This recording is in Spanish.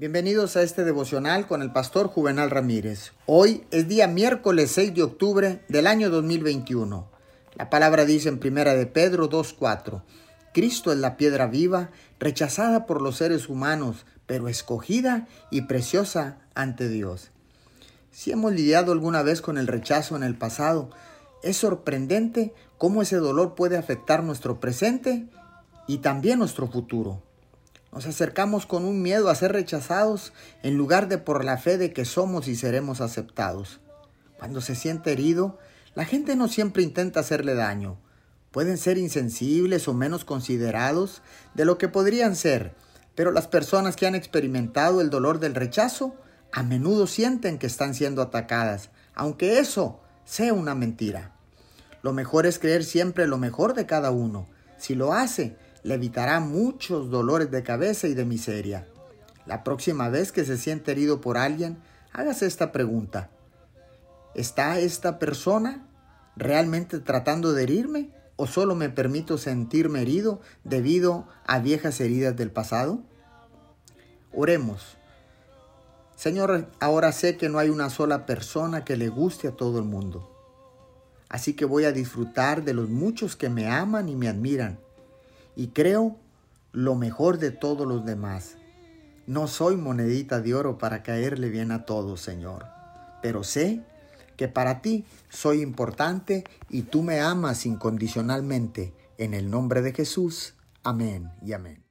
Bienvenidos a este devocional con el pastor Juvenal Ramírez. Hoy es día miércoles 6 de octubre del año 2021. La palabra dice en primera de Pedro 2:4. Cristo es la piedra viva, rechazada por los seres humanos, pero escogida y preciosa ante Dios. Si hemos lidiado alguna vez con el rechazo en el pasado, es sorprendente cómo ese dolor puede afectar nuestro presente y también nuestro futuro. Nos acercamos con un miedo a ser rechazados en lugar de por la fe de que somos y seremos aceptados. Cuando se siente herido, la gente no siempre intenta hacerle daño. Pueden ser insensibles o menos considerados de lo que podrían ser, pero las personas que han experimentado el dolor del rechazo a menudo sienten que están siendo atacadas, aunque eso sea una mentira. Lo mejor es creer siempre lo mejor de cada uno. Si lo hace, le evitará muchos dolores de cabeza y de miseria. La próxima vez que se siente herido por alguien, hágase esta pregunta. ¿Está esta persona realmente tratando de herirme o solo me permito sentirme herido debido a viejas heridas del pasado? Oremos. Señor, ahora sé que no hay una sola persona que le guste a todo el mundo. Así que voy a disfrutar de los muchos que me aman y me admiran y creo lo mejor de todos los demás. No soy monedita de oro para caerle bien a todos, Señor, pero sé que para ti soy importante y tú me amas incondicionalmente. En el nombre de Jesús. Amén y amén.